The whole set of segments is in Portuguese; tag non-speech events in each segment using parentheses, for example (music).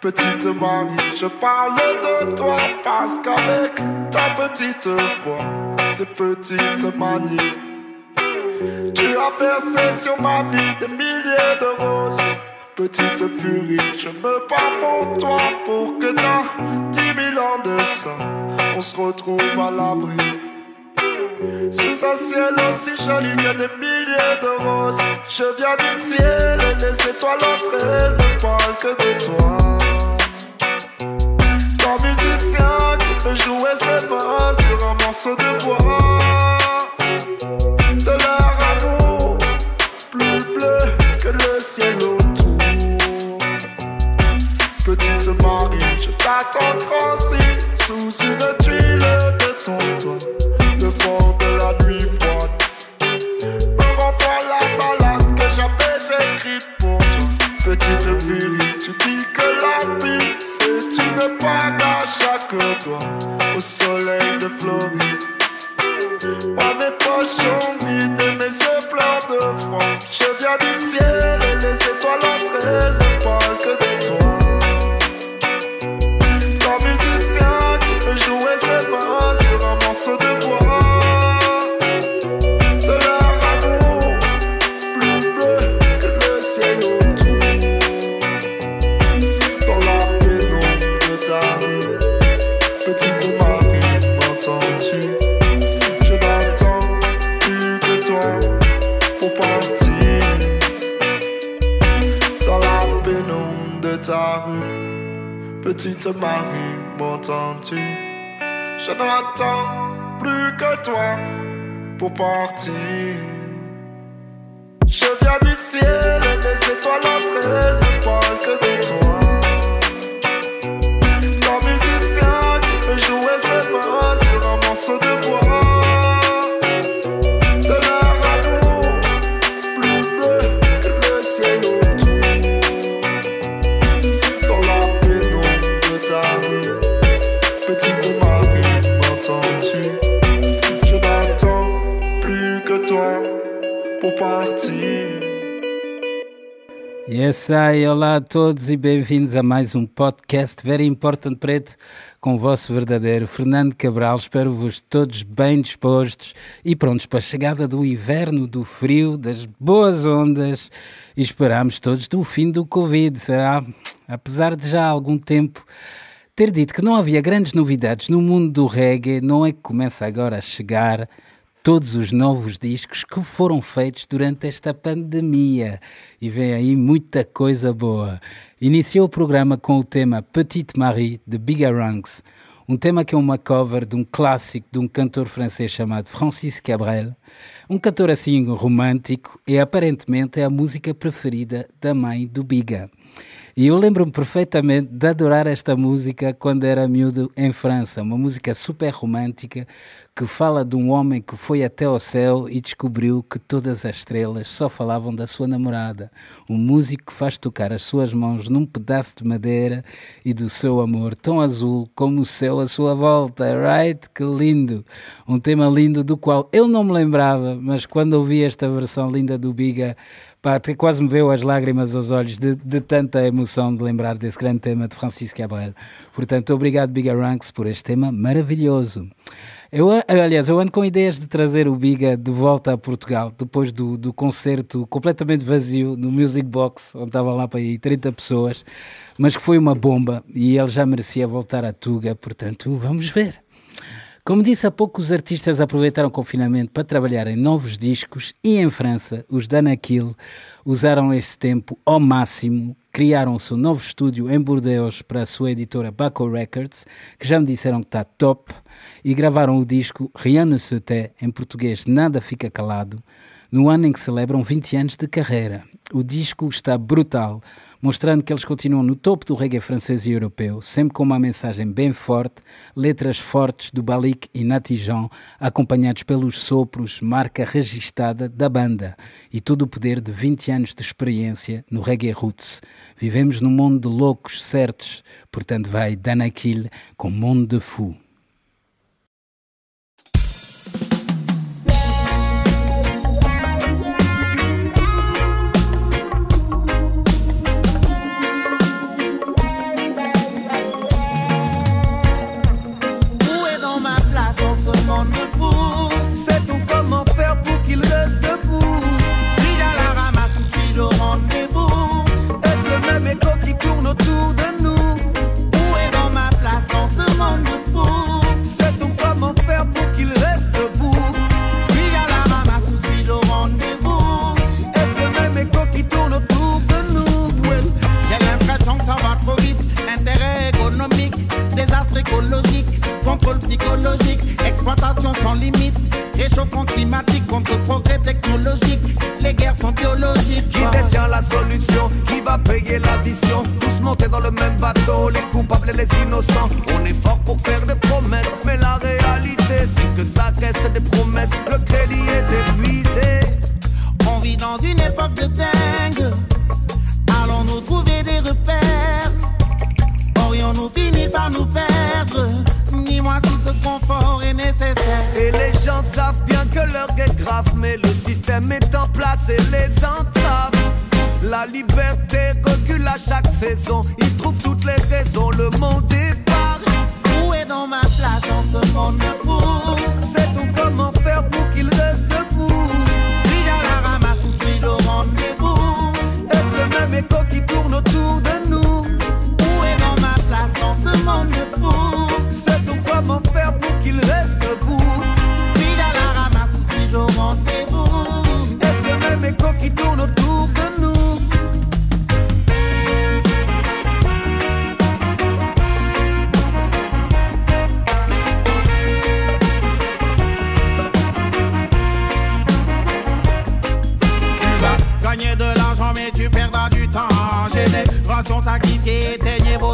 Petite Marie, je parle de toi parce qu'avec ta petite voix, tes petites manies, tu as percé sur ma vie des milliers de roses. Petite furie, je me bats pour toi pour que dans dix mille ans de ça, on se retrouve à l'abri. Sous un ciel aussi joli que des milliers de roses, je viens du ciel et les étoiles entre elles ne parlent que de toi. Ton musicien qui peut jouer ses mains sur un morceau de bois. De leur amour, plus bleu que le ciel Petite Marie, je t'attends transi sous une tuile de ton toit. Le fond de la nuit froide me renvoie la balade que j'avais écrite pour toi. Petite furie, tu dis que la vie c'est une bague chaque doigt au soleil de Floride. Moi mes poches sont vides et mes yeux pleins de froid. Je viens du ciel N'attends plus que toi pour partir. Je viens du ciel Olá a todos e bem-vindos a mais um podcast Very Important Preto com o vosso verdadeiro Fernando Cabral. Espero-vos todos bem dispostos e prontos para a chegada do inverno, do frio, das boas ondas e esperamos todos do fim do Covid. Será, apesar de já há algum tempo ter dito que não havia grandes novidades no mundo do reggae, não é que começa agora a chegar todos os novos discos que foram feitos durante esta pandemia. E vem aí muita coisa boa. Iniciou o programa com o tema Petite Marie, de Bigger Ranks, um tema que é uma cover de um clássico de um cantor francês chamado Francis Cabrel, um cantor assim romântico e aparentemente é a música preferida da mãe do Biga. E eu lembro-me perfeitamente de adorar esta música quando era miúdo em França, uma música super romântica que fala de um homem que foi até ao céu e descobriu que todas as estrelas só falavam da sua namorada. Um músico que faz tocar as suas mãos num pedaço de madeira e do seu amor tão azul como o céu à sua volta. Right? Que lindo! Um tema lindo do qual eu não me lembrava, mas quando ouvi esta versão linda do Biga, Pá, quase me veio as lágrimas aos olhos de, de, tanta emoção de lembrar desse grande tema de Francisco Cabrel. Portanto, obrigado, Biga Ranks, por este tema maravilhoso. Eu, aliás, eu ando com ideias de trazer o Biga de volta a Portugal, depois do, do concerto completamente vazio no Music Box, onde estava lá para aí 30 pessoas, mas que foi uma bomba e ele já merecia voltar a Tuga, portanto, vamos ver. Como disse há pouco, os artistas aproveitaram o confinamento para trabalhar em novos discos e em França, os Danakil usaram esse tempo ao máximo, criaram o seu novo estúdio em Bordeaux para a sua editora Baco Records, que já me disseram que está top, e gravaram o disco Rien ne se tait, em português Nada Fica Calado, no ano em que celebram 20 anos de carreira. O disco está brutal, mostrando que eles continuam no topo do reggae francês e europeu, sempre com uma mensagem bem forte, letras fortes do Balik e Natijan, acompanhados pelos sopros, marca registada da banda, e todo o poder de 20 anos de experiência no reggae roots. Vivemos num mundo de loucos certos, portanto vai Danakil com Mundo de Fou. Mais le système est en place et les entraves. La liberté recule à chaque saison. Ils trouvent toutes les raisons, le monde est barge. Où est dans ma place dans ce monde fou? Sait-on comment faire pour qu'il reste debout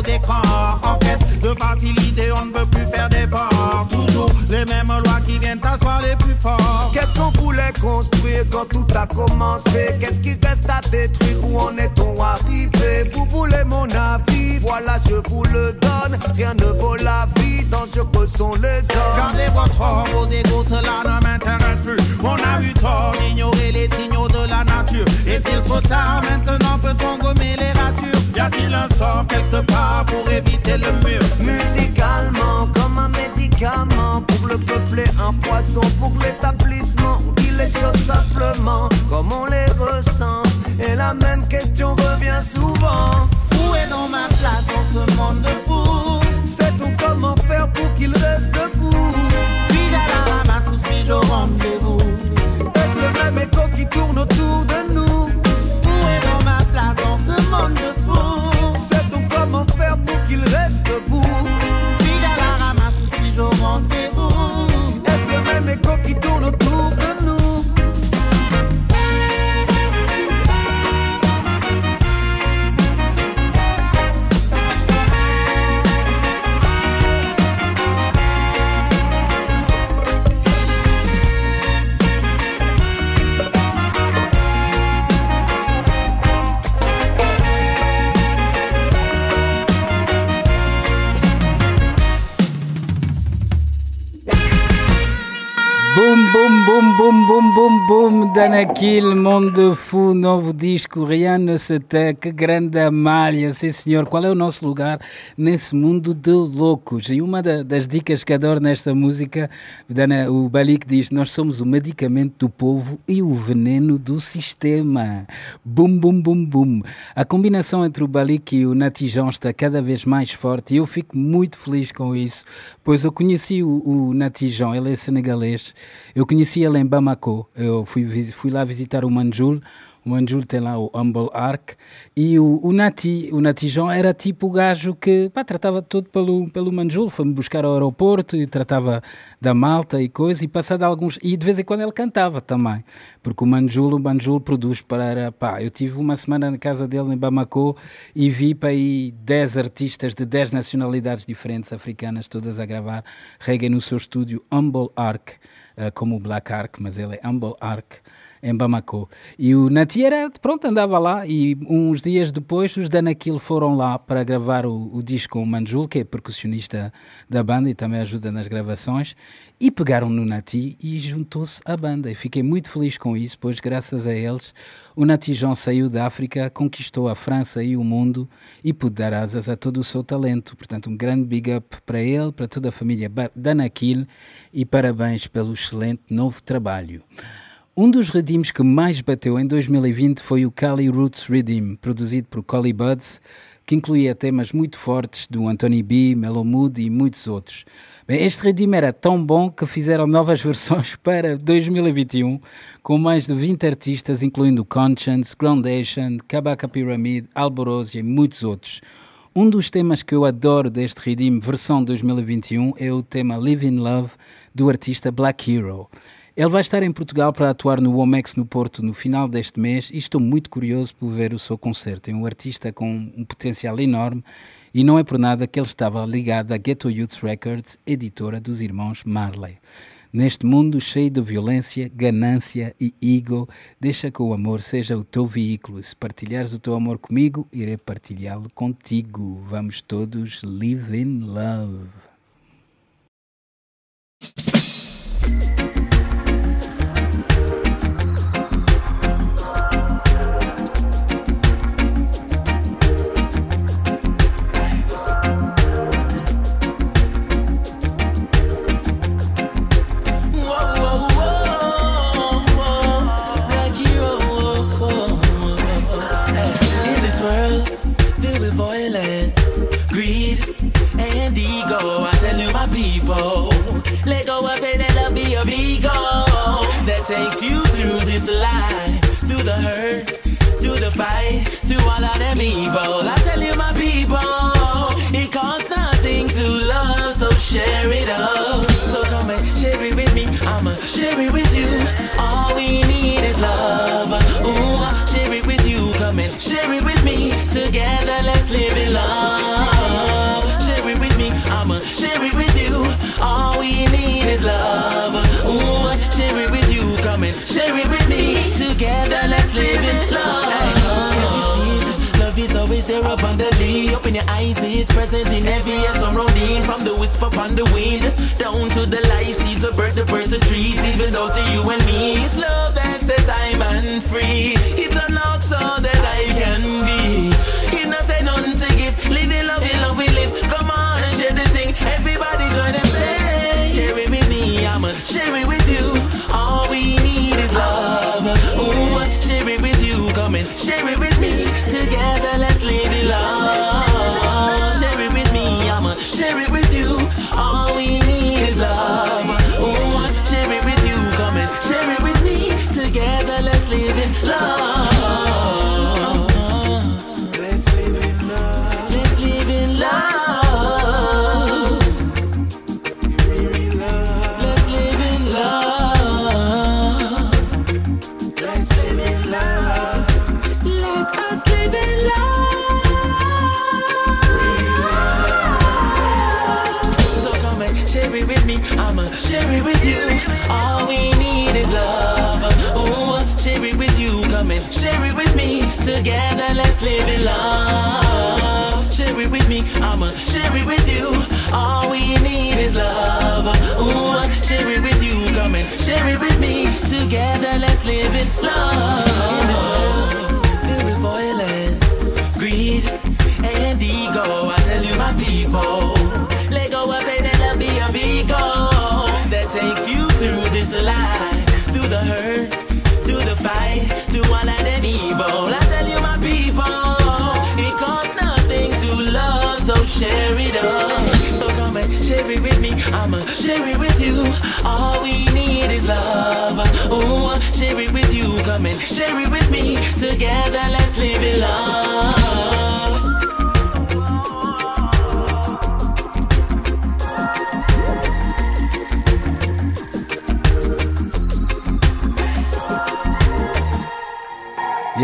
En quête de facilité, on ne veut plus faire d'efforts. Toujours les mêmes lois qui viennent t'asseoir les plus forts. Qu'est-ce qu'on voulait construire quand tout a commencé? Qu'est-ce qui reste à détruire? Où en est-on arrivé? Vous voulez mon avis? Voilà, je vous le donne. Rien ne vaut la vie, dangereux sont les hommes. Gardez votre or, vos égaux, cela ne pour éviter le mur Musicalement, comme un médicament pour le peuple et un poisson pour l'établissement. On dit les choses simplement comme on les ressent. Et la même question revient souvent. Boum, boum, boum, boum, boum, boum, boum, Danakil, Mundo Fu, novo disco, Rihanna Sete, que grande amália, sim senhor, qual é o nosso lugar nesse mundo de loucos? E uma da- das dicas que adoro nesta música, Dana, o Balik diz, nós somos o medicamento do povo e o veneno do sistema. Bum, bum, bum, bum. A combinação entre o Balik e o Natijão está cada vez mais forte e eu fico muito feliz com isso, pois eu conheci o, o Natijão, ele é senegalês, eu conheci ele em Bamako, eu fui, fui lá visitar o Manjul, O Manjul tem lá o Humble Ark. E o, o Nati, o Natijão era tipo o gajo que pá, tratava tudo pelo, pelo Manjul. Foi-me buscar ao aeroporto e tratava da malta e coisa. E passado alguns. E de vez em quando ele cantava também. Porque o Manjul, o Manjul produz para. Pá, eu tive uma semana na casa dele em Bamako e vi para aí 10 artistas de 10 nacionalidades diferentes africanas, todas a gravar reggae no seu estúdio Humble Ark. Uh, como o Black Ark, mas ele é Humble Ark em Bamako. E o Nati era, pronto, andava lá e uns dias depois os Danakil foram lá para gravar o, o disco com o Manjul, que é percussionista da banda e também ajuda nas gravações, e pegaram no Nati e juntou-se à banda. E fiquei muito feliz com isso, pois graças a eles o Nati João saiu da África, conquistou a França e o mundo e pôde dar asas a todo o seu talento. Portanto, um grande big up para ele, para toda a família Danakil e parabéns pelo excelente novo trabalho. Um dos redeems que mais bateu em 2020 foi o Cali Roots Redeem, produzido por Collie Buds, que incluía temas muito fortes do Anthony B, Melo Mood e muitos outros. Bem, este redeem era tão bom que fizeram novas (laughs) versões para 2021, com mais de 20 artistas, incluindo Conscience, Groundation, Kabaka Pyramid, Alborosia e muitos outros. Um dos temas que eu adoro deste Redeem versão 2021 é o tema Live in Love do artista Black Hero. Ele vai estar em Portugal para atuar no Womex no Porto no final deste mês e estou muito curioso por ver o seu concerto. É um artista com um potencial enorme e não é por nada que ele estava ligado à Ghetto Youth Records, editora dos irmãos Marley. Neste mundo cheio de violência, ganância e ego, deixa que o amor seja o teu veículo. Se partilhares o teu amor comigo, irei partilhá-lo contigo. Vamos todos live in love.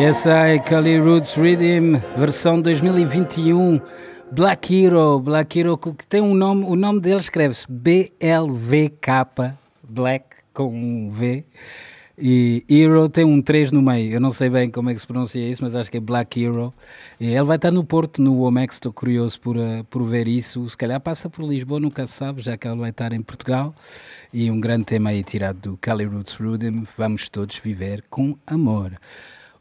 Yes, I, Cali Roots Rhythm, versão 2021. Black Hero, Black Hero, que tem um nome, o nome dele escreve-se B-L-V-K, Black com um V. E Hero tem um 3 no meio. Eu não sei bem como é que se pronuncia isso, mas acho que é Black Hero. E ele vai estar no Porto, no Omex. Estou curioso por, uh, por ver isso. Se calhar passa por Lisboa, nunca se sabe, já que ele vai estar em Portugal. E um grande tema aí tirado do Cali Roots Rhythm. Vamos todos viver com amor.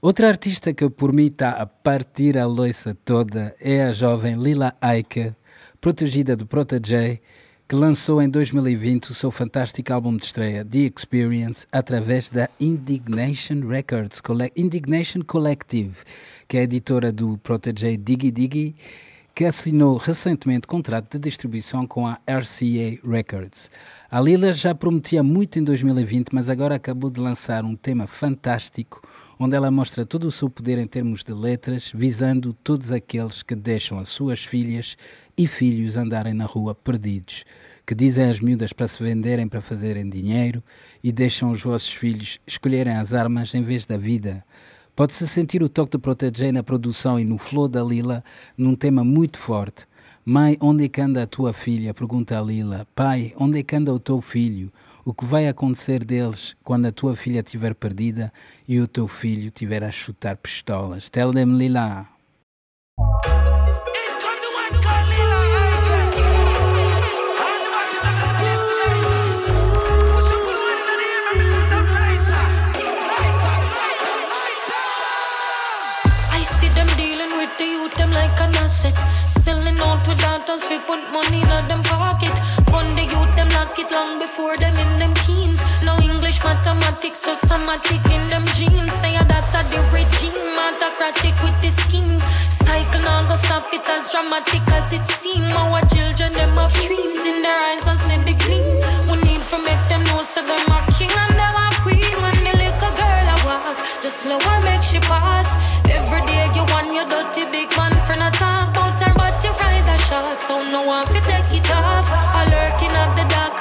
Outra artista que por mim está a partir a loiça toda é a jovem Lila Aika, protegida do Protege, que lançou em 2020 o seu fantástico álbum de estreia, The Experience, através da Indignation Records, Indignation Collective, que é a editora do Protege Diggy Diggy, que assinou recentemente contrato de distribuição com a RCA Records. A Lila já prometia muito em 2020, mas agora acabou de lançar um tema fantástico onde ela mostra todo o seu poder em termos de letras, visando todos aqueles que deixam as suas filhas e filhos andarem na rua perdidos, que dizem às miúdas para se venderem para fazerem dinheiro e deixam os vossos filhos escolherem as armas em vez da vida. Pode-se sentir o toque de Protege na produção e no flow da Lila num tema muito forte. Mãe, onde é que anda a tua filha? Pergunta a Lila. Pai, onde é que anda o teu filho? O que vai acontecer deles quando a tua filha estiver perdida e o teu filho estiver a chutar pistolas. Tell them Lila. Selling to we put money in them pocket. It long before them in them teens. No English, mathematics, just somatic in them genes. Say that the regime, autocratic with the scheme. Cycle now go stop it as dramatic as it seem. Our children, them have dreams in their eyes and see the gleam. We need to make them know so them a king and them a queen. When the little girl a walk, just slow her make she pass. Every day you want your dirty big man friend a talk about her, but you ride a shot. So no one fi take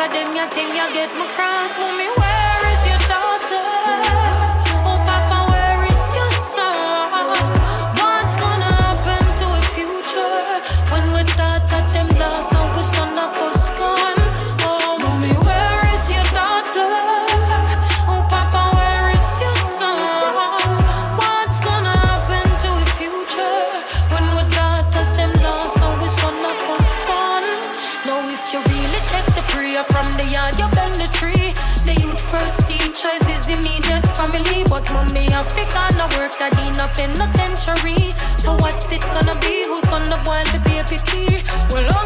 at the dark, of them you think you get my cross. Mommy, where is your family, but mommy Africa no work that in a penitentiary. So what's it gonna be? Who's gonna boil the baby tea? Well,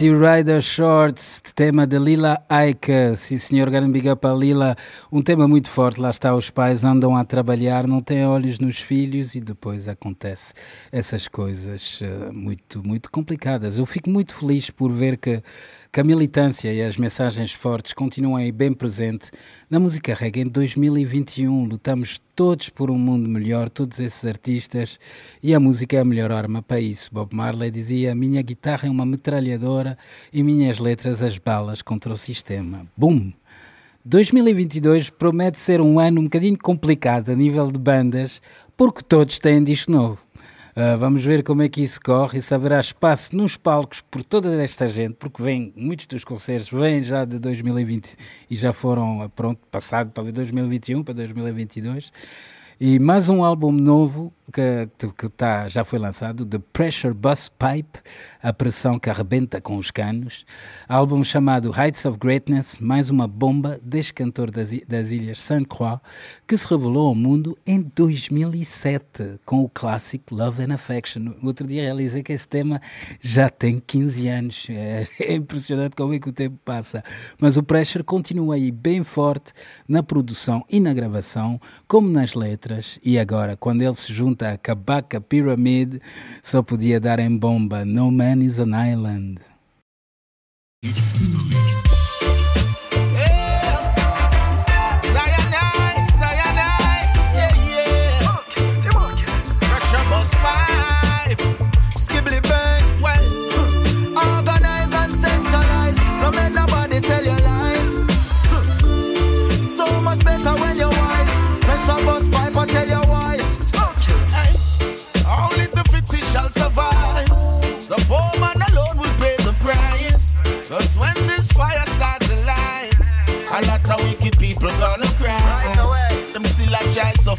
Batty Rider Shorts, tema de Lila Aika. Sim, senhor, grande big up a Lila. Um tema muito forte. Lá está, os pais andam a trabalhar, não têm olhos nos filhos e depois acontece essas coisas uh, muito, muito complicadas. Eu fico muito feliz por ver que que a militância e as mensagens fortes continuam aí bem presente na música reggae em 2021. Lutamos todos por um mundo melhor, todos esses artistas, e a música é a melhor arma para isso. Bob Marley dizia: Minha guitarra é uma metralhadora e minhas letras as balas contra o sistema. Boom! 2022 promete ser um ano um bocadinho complicado a nível de bandas, porque todos têm disco novo. Uh, vamos ver como é que isso corre e se haverá espaço nos palcos por toda esta gente, porque vem, muitos dos concertos vêm já de 2020 e já foram, pronto, passado para 2021, para 2022. E mais um álbum novo que, que tá, já foi lançado, The Pressure Bus Pipe, a pressão que arrebenta com os canos. Álbum chamado Heights of Greatness, mais uma bomba deste cantor das, das Ilhas Sainte Croix, que se revelou ao mundo em 2007 com o clássico Love and Affection. Outro dia realizei que esse tema já tem 15 anos. É, (laughs) é impressionante como é que o tempo passa. Mas o Pressure continua aí bem forte na produção e na gravação, como nas letras letras e agora, quando ele se junta a Kabaka Pyramid, só podia dar em bomba No Man is an Island.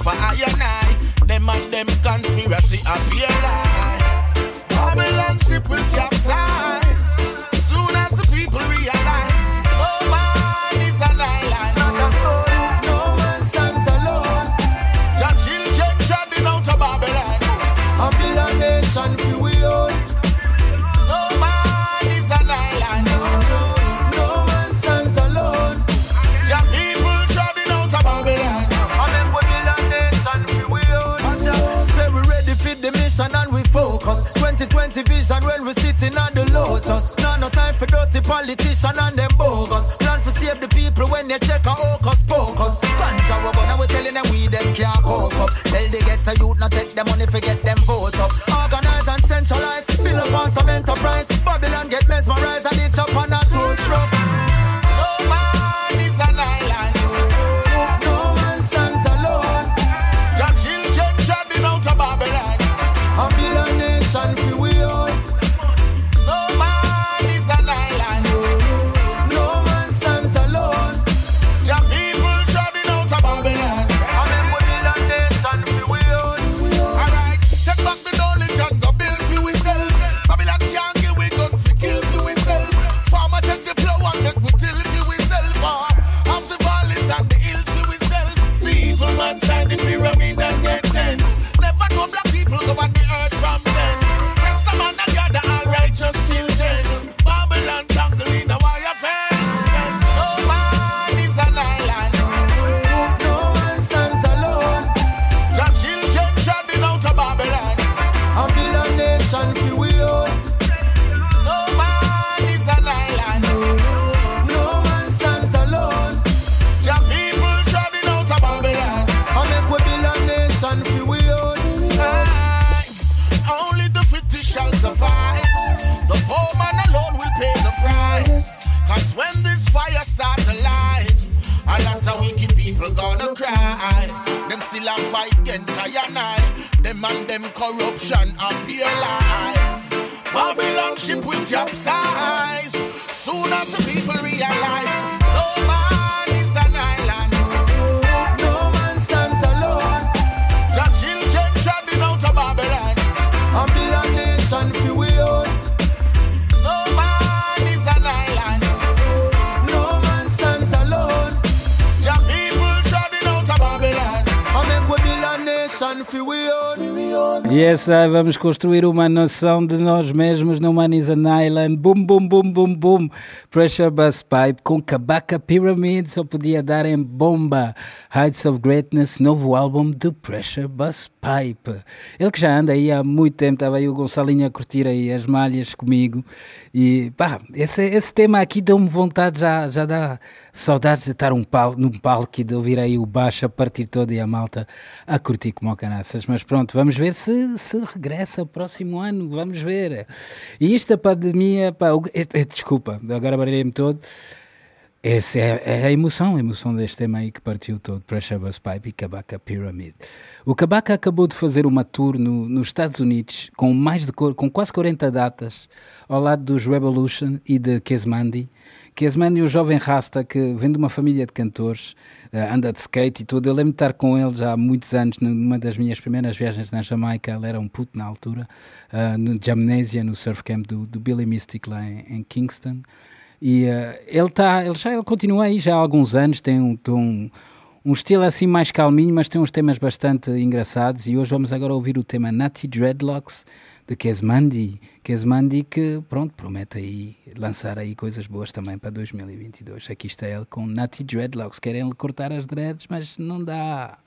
For I and I. Them and them conspiracy appear lie. Politician and them bogus. Plan for save the people when they check a hocus pocus. Ganja rubber now we telling them we them can't cope up. Tell the get a youth not take them money forget them vote Vamos construir uma noção de nós mesmos no Manis Island. Boom, boom, boom, boom, boom. Pressure Bus Pipe com Kabaka Pyramid. Só podia dar em bomba. Heights of Greatness, novo álbum do Pressure Bus Pipe. Ele que já anda aí há muito tempo. Estava aí o Gonçalinho a curtir aí as malhas comigo. E pá, esse, esse tema aqui deu-me vontade, já, já dá saudades de estar um pal, num palco e de ouvir aí o baixo a partir todo e a malta a curtir como canaças. Mas pronto, vamos ver se, se regressa próximo ano, vamos ver. E esta pandemia, pá, desculpa, agora baralhei-me todo. Essa é, é, a emoção, a emoção deste tema aí que partiu todo, Pressure Bus Pipe e Kabaka Pyramid. O Kabaka acabou de fazer uma tour no, nos Estados Unidos com, mais de, com quase 40 datas ao lado dos Revolution e de Kesmandi. Kesmandi, o jovem rasta que vem de uma família de cantores, uh, anda de skate e tudo. Eu lembro de estar com ele já há muitos anos, numa das minhas primeiras viagens na Jamaica. Ele era um puto na altura, uh, no Jamnesia, no surf camp do, do Billy Mystic lá em, em Kingston. E uh, ele, tá, ele já ele continua aí já há alguns anos, tem um, um, um estilo assim mais calminho, mas tem uns temas bastante engraçados. E hoje vamos agora ouvir o tema Natty Dreadlocks de Kesmandi. Kesmandi que, pronto, promete aí lançar aí coisas boas também para 2022. Aqui está ele com Natty Dreadlocks. Querem lhe cortar as dreads, mas não dá.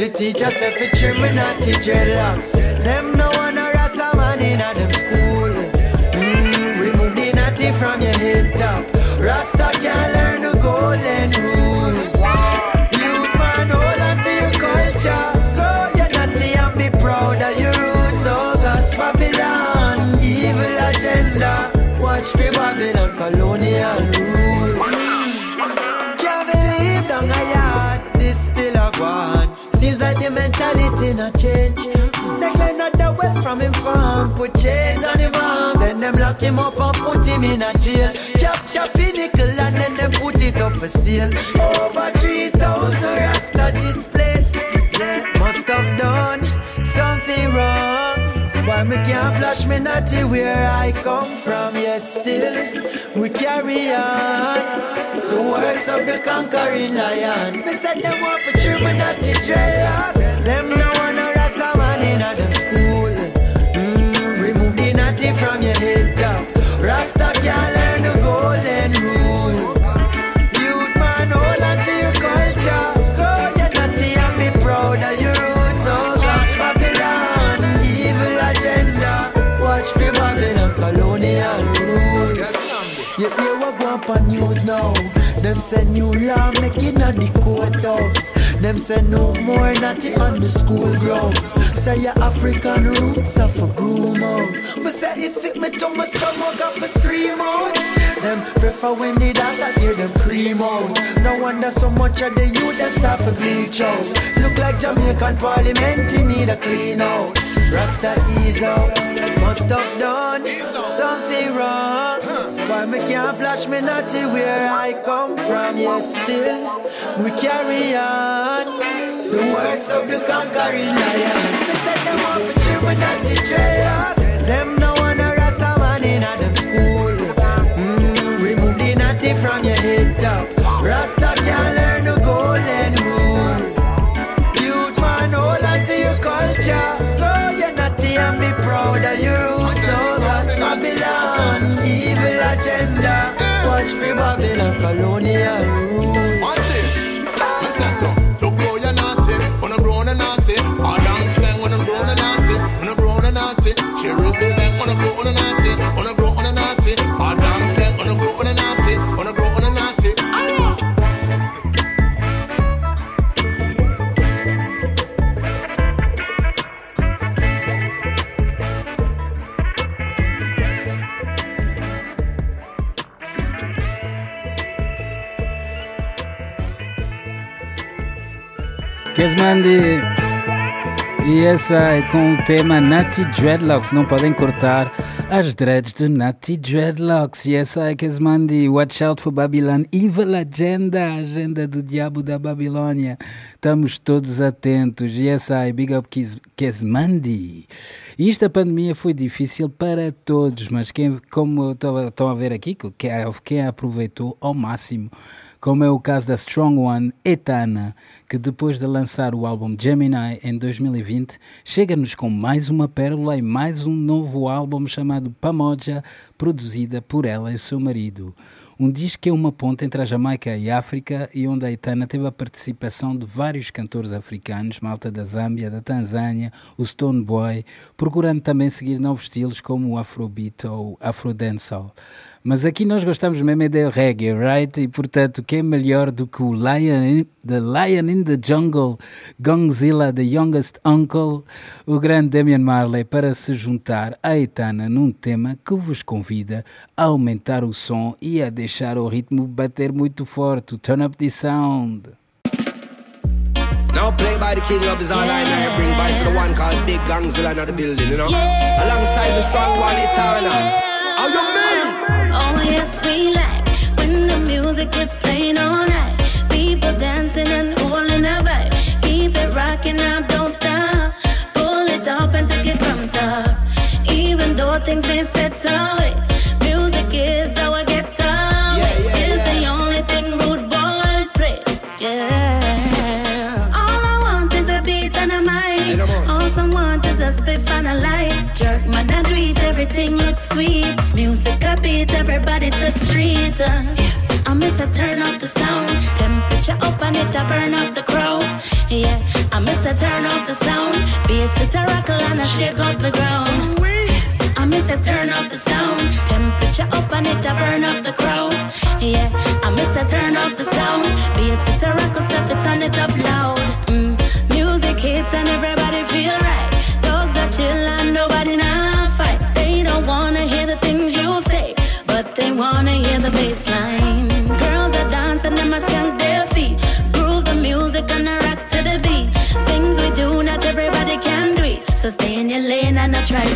The teacher said for children not teach dreadlocks. Them no one a rasta man in a them school. Mm, remove the natty from your head top. Rasta can't not change. They clean out well from him farm, put chains on him arm. Then them lock him up and put him in a jail. Capture pinnacle and then them put it up for sale. Over 3,000 Why me can't flash me natty where I come from? Yes, still we carry on. The words of the conquering lion. Me said them want for true, but not to dreadlock. Them no one a rasta man in a them school. Mm, remove the natty from your head top. Rasta can't learn up on news now? Them say new law making at the courthouse. Them say no more natty on the school grounds. Say your African roots are for groom out. But say it sick me to my stomach off for scream out. Them prefer when the data hear them cream out. No wonder so much of the youth them start for bleach out. Look like Jamaican parliament, need a clean out. Rasta ease out, must have done something wrong. Why me can't flash me natty where I come from? Yes, still we carry on the works of the conquering lion. Me said them want for children natty dreadlock. Them no Babylon, colonial Kesmandi. E essa é com o tema Natty Dreadlocks, não podem cortar. As dreads do Natty Dreadlocks, yes, I Kesmandi, watch out for Babylon, evil agenda, agenda do diabo da Babilônia. Estamos todos atentos, yes, I, big up Kesmandi. Isto a pandemia foi difícil para todos, mas quem, como estão a ver aqui, quem aproveitou ao máximo como é o caso da Strong One Etana, que depois de lançar o álbum Gemini em 2020, chega-nos com mais uma pérola e mais um novo álbum chamado Pamoja, produzida por ela e seu marido. Um disco que é uma ponte entre a Jamaica e a África e onde a Etana teve a participação de vários cantores africanos, malta da Zâmbia, da Tanzânia, o Stone Boy, procurando também seguir novos estilos como o Afrobeat ou Afro Dancehall. Mas aqui nós gostamos mesmo é de reggae, right? E portanto, quem é melhor do que o Lion in, The Lion in the Jungle, Gongzilla, The Youngest Uncle, o grande Damian Marley, para se juntar à Etana num tema que vos convida a aumentar o som e a deixar o ritmo bater muito forte. Turn up the sound. Now play by the king of his all yeah. I bring vibes to the one called Big Gangzilla in the building, you know? Yeah. Alongside the strong one, Etana. How you mean? Oh, yes, we like when the music gets playing all night. People dancing and holding their vibe. Keep it rocking now, don't stop. Pull it up and take it from top. Even though things may set away, everything looks sweet. Music a beat, everybody touch street. Uh, yeah. I miss a turn up the sound. Temperature up and it a burn up the crowd. Yeah, I miss a turn up the sound. Bass it a rockle and a shake up the ground. I miss a turn up the sound. Temperature up and it a burn up the crowd. Yeah, I miss a turn up the sound.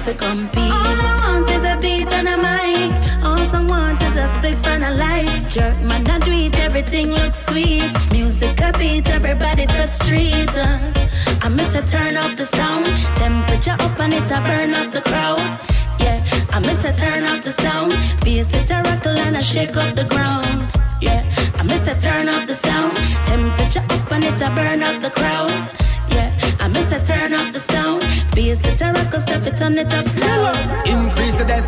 To compete. All I want is a beat and a mic. All someone is a spliff and a light. Jerk man, I do everything looks sweet. Music a beat, everybody touch street. Uh, I miss a turn up the sound. Temperature up and it a burn up the crowd. Yeah, I miss a turn up the sound. Bass it a rattle and a shake up the ground. Yeah, I miss a turn up the sound. Temperature up and it a burn up the crowd. It's the terracotta, stuff it on the top. Slow.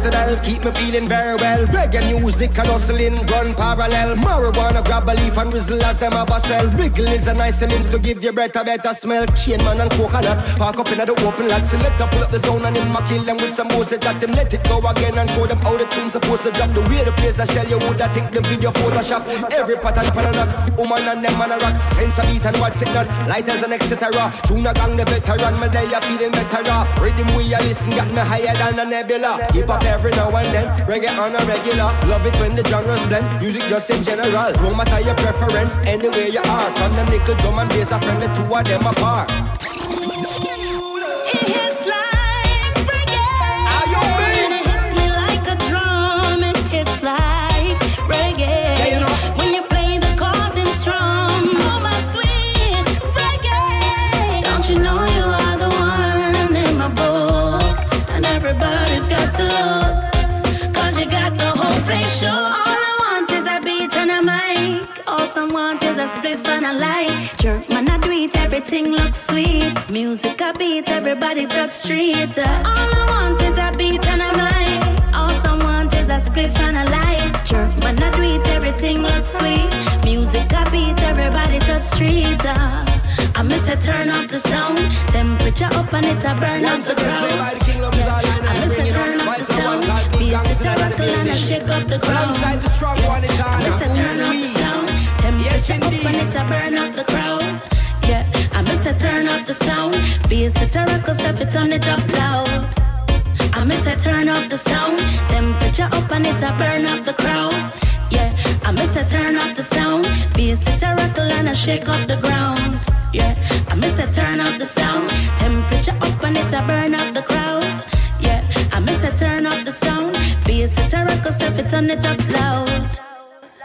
Keep me feeling very well. Reggae music and hustling run parallel. Marijuana grab a leaf and whistle as them have a swell. Wiggle is a nice means to give your breath a better smell. Cane man and coconut, park up in the open lot. Select pull up the zone and him a kill them with some music that them let it go again and show them how the tune's supposed to drop. The way the place I shell you would I think the video Photoshop. Every pattern pan a knock, woman and them man a rock. Fence a beat and what's it not? Lighters and etc. Tuna gang the veteran, me they are feeling better off. Rhythm we a listen got me higher than a nebula. Hip hop every now and then, reggae on a regular. Love it when the genres blend, music just in general. Don't matter your preference, anywhere you are. From them little drum and bass, a friend the two of them apart. A spliff and. Jerk man, I do it, everything looks sweet. Music a beat, everybody touch street. All I want is a beat and a mic. All I want is a spliff and a light. Jerk man, I do it, everything looks sweet. Music a beat, everybody touch street. I miss a turn up the sound. Temperature up and it a burn up the crowd. play by the king of his all I I miss a it turn up. the sound. called Beat the the and I shake up the crowd. Alongside the strong one, it's on. I miss a turn up the sound. Yes, up indeed. and it a burn up the crowd. Yeah, I miss a turn up the sound. A rockle, stuff it on it up loud. I miss a turn up the sound. Temperature up and it a burn up the crowd. Yeah, I miss a turn up the sound. A rockle and I shake up the ground. Yeah, I miss a turn up the sound. Temperature up and it a burn up the crowd. Yeah, I miss a turn up the sound. Cause if it turn it up loud.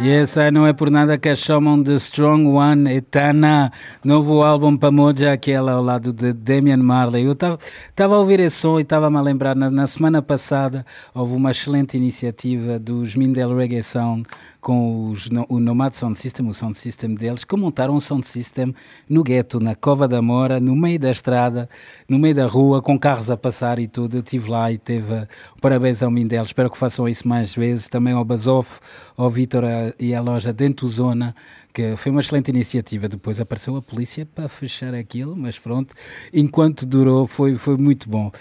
Yes, não é por nada que a chamam de Strong One Etana, novo álbum para Moja, aquela ao lado de Damian Marley. Eu estava a ouvir esse som e estava-me a lembrar, na, na, semana passada houve uma excelente iniciativa dos Mindel Reggae Sound com os, o Nomad Sound System, o sound system deles, que montaram um sound system no gueto, na Cova da Mora, no meio da estrada, no meio da rua, com carros a passar e tudo. Eu estive lá e teve parabéns ao Mindel. Espero que façam isso mais vezes. Também ao Basoff, ao Vitor e à loja Dentro Zona que foi uma excelente iniciativa. Depois apareceu a polícia para fechar aquilo, mas pronto, enquanto durou foi, foi muito bom.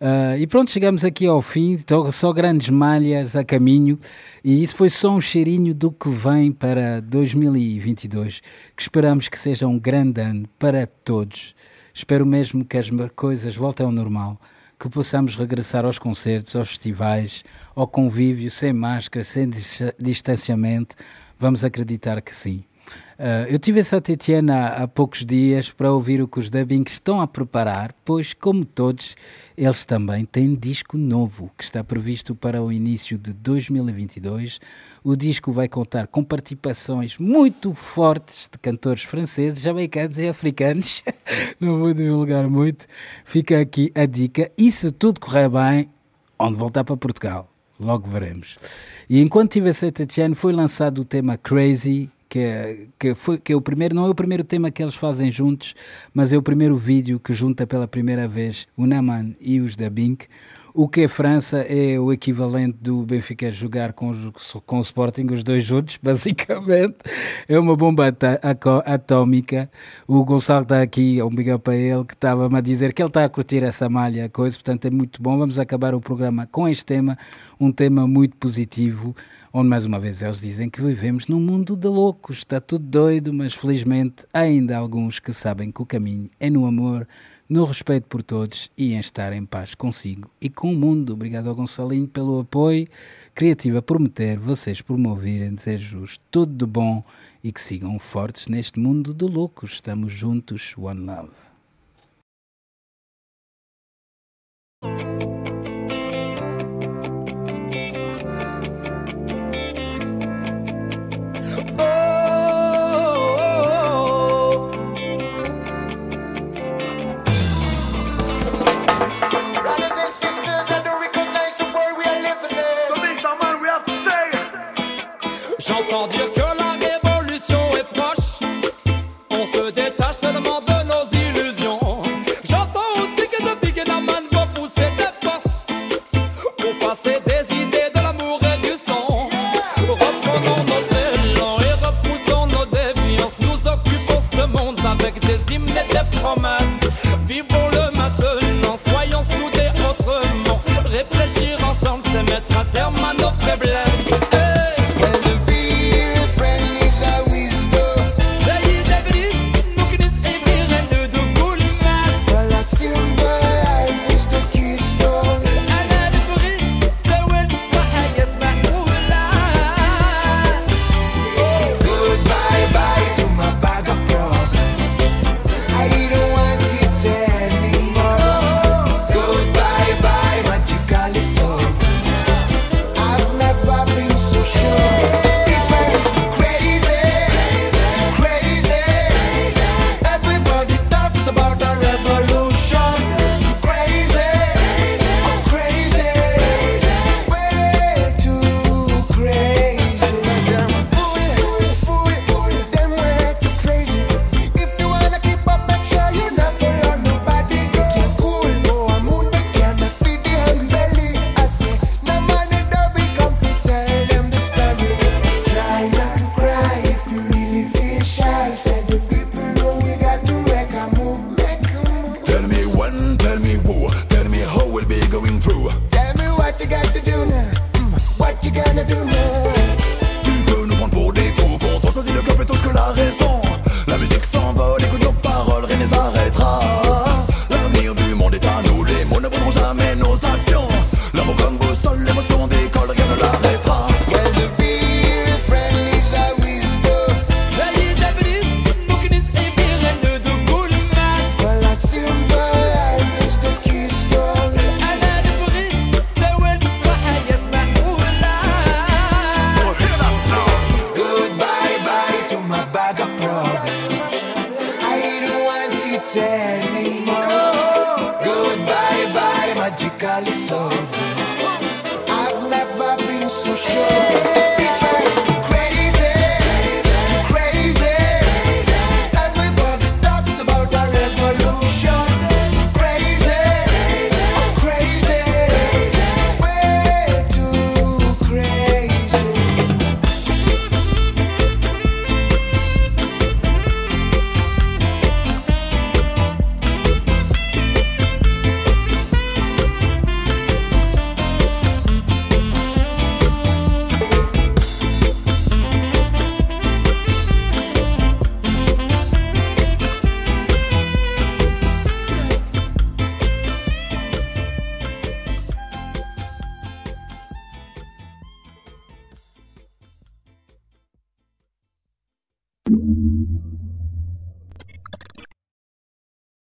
Uh, e pronto, chegamos aqui ao fim, só grandes malhas a caminho, e isso foi só um cheirinho do que vem para 2022, que esperamos que seja um grande ano para todos. Espero mesmo que as coisas voltem ao normal, que possamos regressar aos concertos, aos festivais, ao convívio, sem máscara, sem distanciamento. Vamos acreditar que sim. Uh, eu tive essa Tetiana há, poucos dias para ouvir o que os dubbing estão a preparar, pois, como todos, eles também têm disco novo que está previsto para o início de 2022. O disco vai contar com participações muito fortes de cantores franceses, jamaicanos e africanos. (laughs) Não vou divulgar muito. Fica aqui a dica. E se tudo correr bem, onde voltar para Portugal? Logo veremos. E enquanto tive essa Tetiana, foi lançado o tema Crazy que é, que, foi, que é o primeiro, não é o primeiro tema que eles fazem juntos, mas é o primeiro vídeo que junta pela primeira vez o Naman e os da Bink. O que é França é o equivalente do Benfica jogar com, com o Sporting, os dois juntos, (laughs) basicamente. É uma bomba atómica. O Gonçalo está aqui, é um para ele, que estava-me a dizer que ele está a curtir essa malha, coisa, portanto é muito bom. Vamos acabar o programa com este tema, um tema muito positivo onde mais uma vez eles dizem que vivemos num mundo de loucos, está tudo doido, mas felizmente há ainda alguns que sabem que o caminho é no amor, no respeito por todos e em estar em paz consigo e com o mundo. Obrigado ao Gonçalinho pelo apoio. Criativa prometer, vocês por me ouvirem, desejo-vos tudo de bom e que sigam fortes neste mundo de loucos. Estamos juntos, One Love.